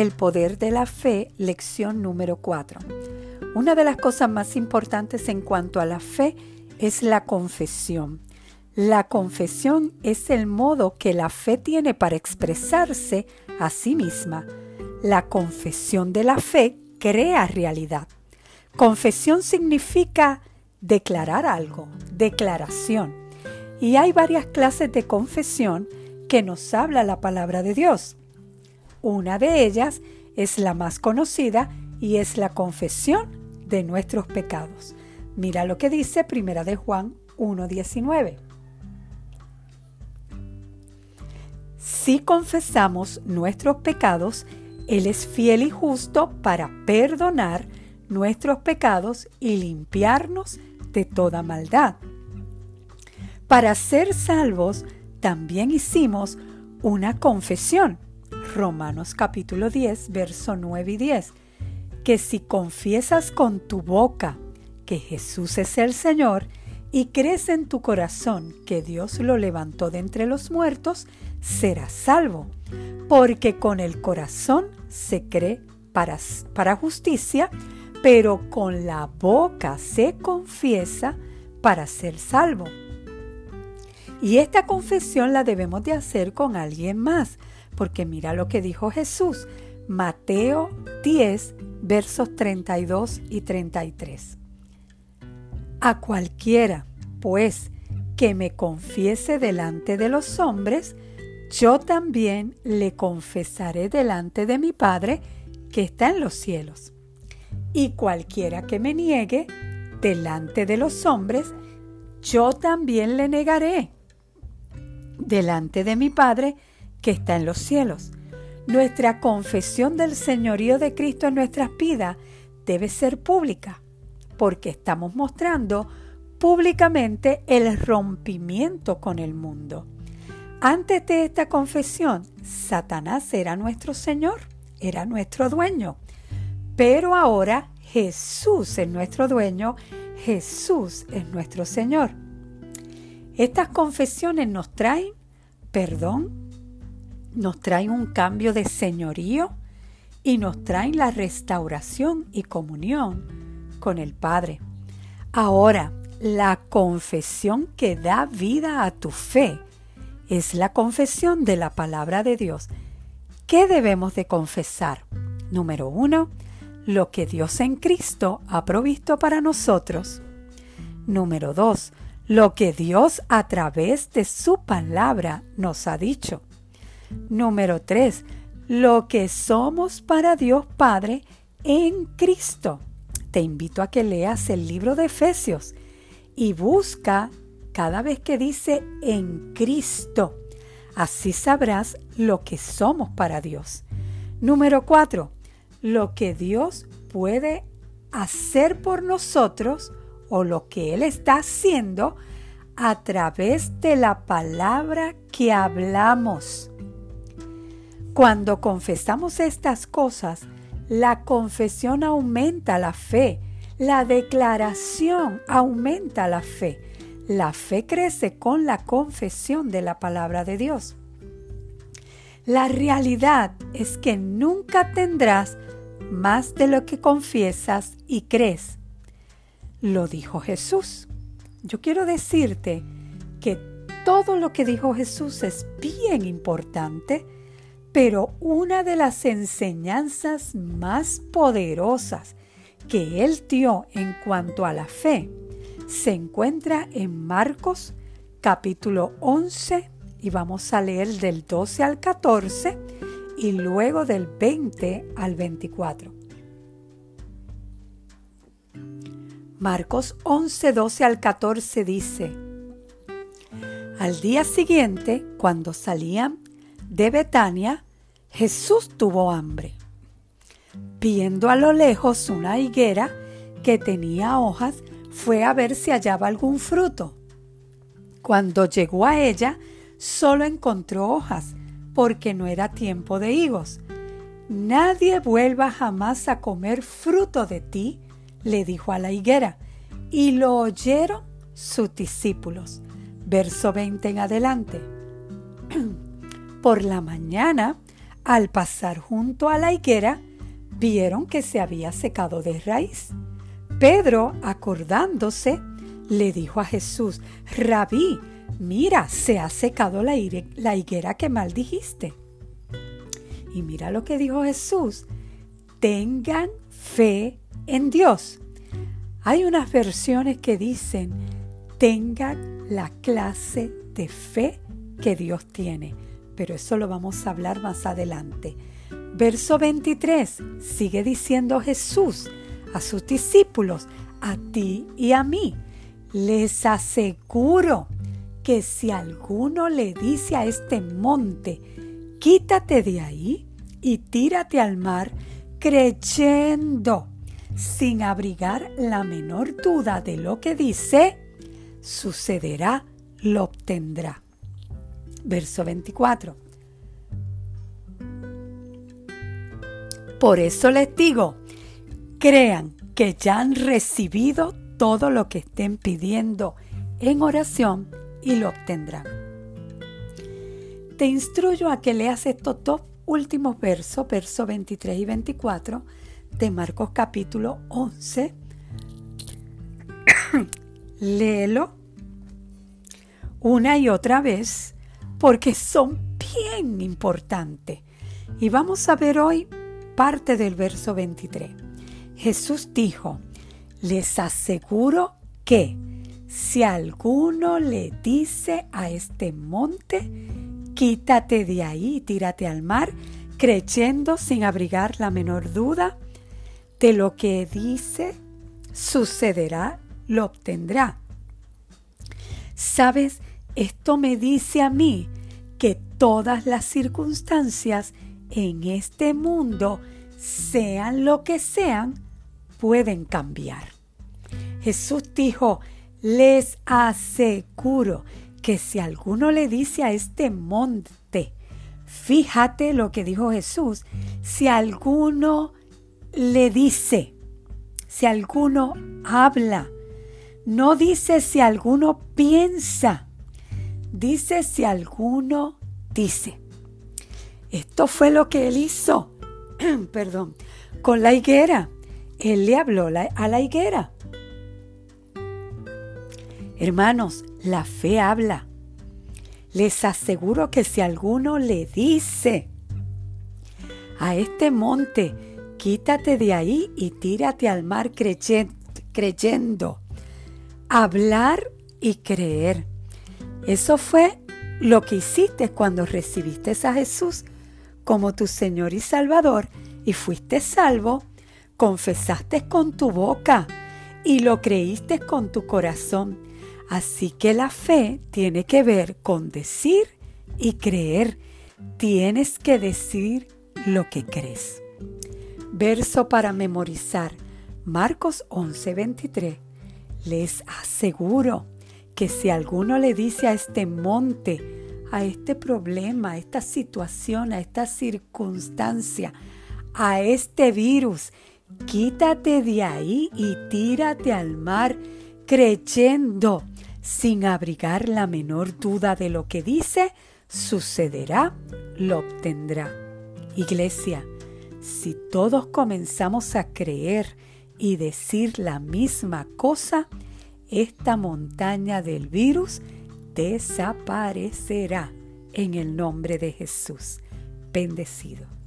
El poder de la fe, lección número 4. Una de las cosas más importantes en cuanto a la fe es la confesión. La confesión es el modo que la fe tiene para expresarse a sí misma. La confesión de la fe crea realidad. Confesión significa declarar algo, declaración. Y hay varias clases de confesión que nos habla la palabra de Dios. Una de ellas es la más conocida y es la confesión de nuestros pecados. Mira lo que dice Primera de Juan 1:19. Si confesamos nuestros pecados, Él es fiel y justo para perdonar nuestros pecados y limpiarnos de toda maldad. Para ser salvos, también hicimos una confesión Romanos capítulo 10, verso 9 y 10, que si confiesas con tu boca que Jesús es el Señor y crees en tu corazón que Dios lo levantó de entre los muertos, serás salvo, porque con el corazón se cree para, para justicia, pero con la boca se confiesa para ser salvo. Y esta confesión la debemos de hacer con alguien más, porque mira lo que dijo Jesús, Mateo 10, versos 32 y 33. A cualquiera, pues, que me confiese delante de los hombres, yo también le confesaré delante de mi Padre que está en los cielos. Y cualquiera que me niegue delante de los hombres, yo también le negaré delante de mi Padre que está en los cielos. Nuestra confesión del señorío de Cristo en nuestras vidas debe ser pública, porque estamos mostrando públicamente el rompimiento con el mundo. Antes de esta confesión, Satanás era nuestro Señor, era nuestro dueño, pero ahora Jesús es nuestro dueño, Jesús es nuestro Señor. Estas confesiones nos traen perdón, nos traen un cambio de señorío y nos traen la restauración y comunión con el Padre. Ahora, la confesión que da vida a tu fe es la confesión de la palabra de Dios. ¿Qué debemos de confesar? Número uno, lo que Dios en Cristo ha provisto para nosotros. Número dos, lo que Dios a través de su palabra nos ha dicho. Número 3. Lo que somos para Dios Padre en Cristo. Te invito a que leas el libro de Efesios y busca cada vez que dice en Cristo. Así sabrás lo que somos para Dios. Número 4. Lo que Dios puede hacer por nosotros o lo que Él está haciendo a través de la palabra que hablamos. Cuando confesamos estas cosas, la confesión aumenta la fe, la declaración aumenta la fe. La fe crece con la confesión de la palabra de Dios. La realidad es que nunca tendrás más de lo que confiesas y crees. Lo dijo Jesús. Yo quiero decirte que todo lo que dijo Jesús es bien importante pero una de las enseñanzas más poderosas que él dio en cuanto a la fe se encuentra en Marcos capítulo 11 y vamos a leer del 12 al 14 y luego del 20 al 24. Marcos 11, 12 al 14 dice, Al día siguiente, cuando salían de Betania, Jesús tuvo hambre. Viendo a lo lejos una higuera que tenía hojas, fue a ver si hallaba algún fruto. Cuando llegó a ella, solo encontró hojas, porque no era tiempo de higos. Nadie vuelva jamás a comer fruto de ti, le dijo a la higuera, y lo oyeron sus discípulos. Verso 20 en adelante. Por la mañana, Al pasar junto a la higuera, vieron que se había secado de raíz. Pedro, acordándose, le dijo a Jesús, Rabí, mira, se ha secado la, higuera que maldijiste. Y mira lo que dijo Jesús, tengan fe en Dios. Hay unas versiones que dicen, tengan la clase de fe que Dios tiene, pero eso lo vamos a hablar más adelante. Verso 23 sigue diciendo Jesús a sus discípulos, a ti y a mí. Les aseguro que si alguno le dice a este monte, quítate de ahí y tírate al mar, creyendo, sin abrigar la menor duda de lo que dice, sucederá, lo obtendrá. Verso 24. Por eso les digo, crean que ya han recibido todo lo que estén pidiendo en oración y lo obtendrán. Te instruyo a que leas estos dos últimos versos, versos 23 y 24 de Marcos capítulo 11. Léelo una y otra vez porque son bien importantes. Y vamos a ver hoy parte del verso 23. Jesús dijo, les aseguro que si alguno le dice a este monte, quítate de ahí tírate al mar, creyendo sin abrigar la menor duda de lo que dice, sucederá, lo obtendrá. ¿Sabes? Esto me dice a mí que todas las circunstancias en este mundo, sean lo que sean, pueden cambiar. Jesús dijo, les aseguro que si alguno le dice a este monte, fíjate lo que dijo Jesús, si alguno le dice, si alguno habla, no dice si alguno piensa, dice si alguno dice. Esto fue lo que él hizo, perdón, con la higuera. Él le habló a la higuera. Hermanos, la fe habla. Les aseguro que si alguno le dice a este monte, quítate de ahí y tírate al mar creyendo, hablar y creer. Eso fue lo que hiciste cuando recibiste a Jesús como tu Señor y Salvador y fuiste salvo, confesaste con tu boca y lo creíste con tu corazón. Así que la fe tiene que ver con decir y creer. Tienes que decir lo que crees. Verso para memorizar. Marcos 11:23. Les aseguro que si alguno le dice a este monte, a este problema, a esta situación, a esta circunstancia, a este virus. Quítate de ahí y tírate al mar creyendo, sin abrigar la menor duda de lo que dice, sucederá, lo obtendrá. Iglesia, si todos comenzamos a creer y decir la misma cosa, esta montaña del virus desaparecerá en el nombre de Jesús. Bendecido.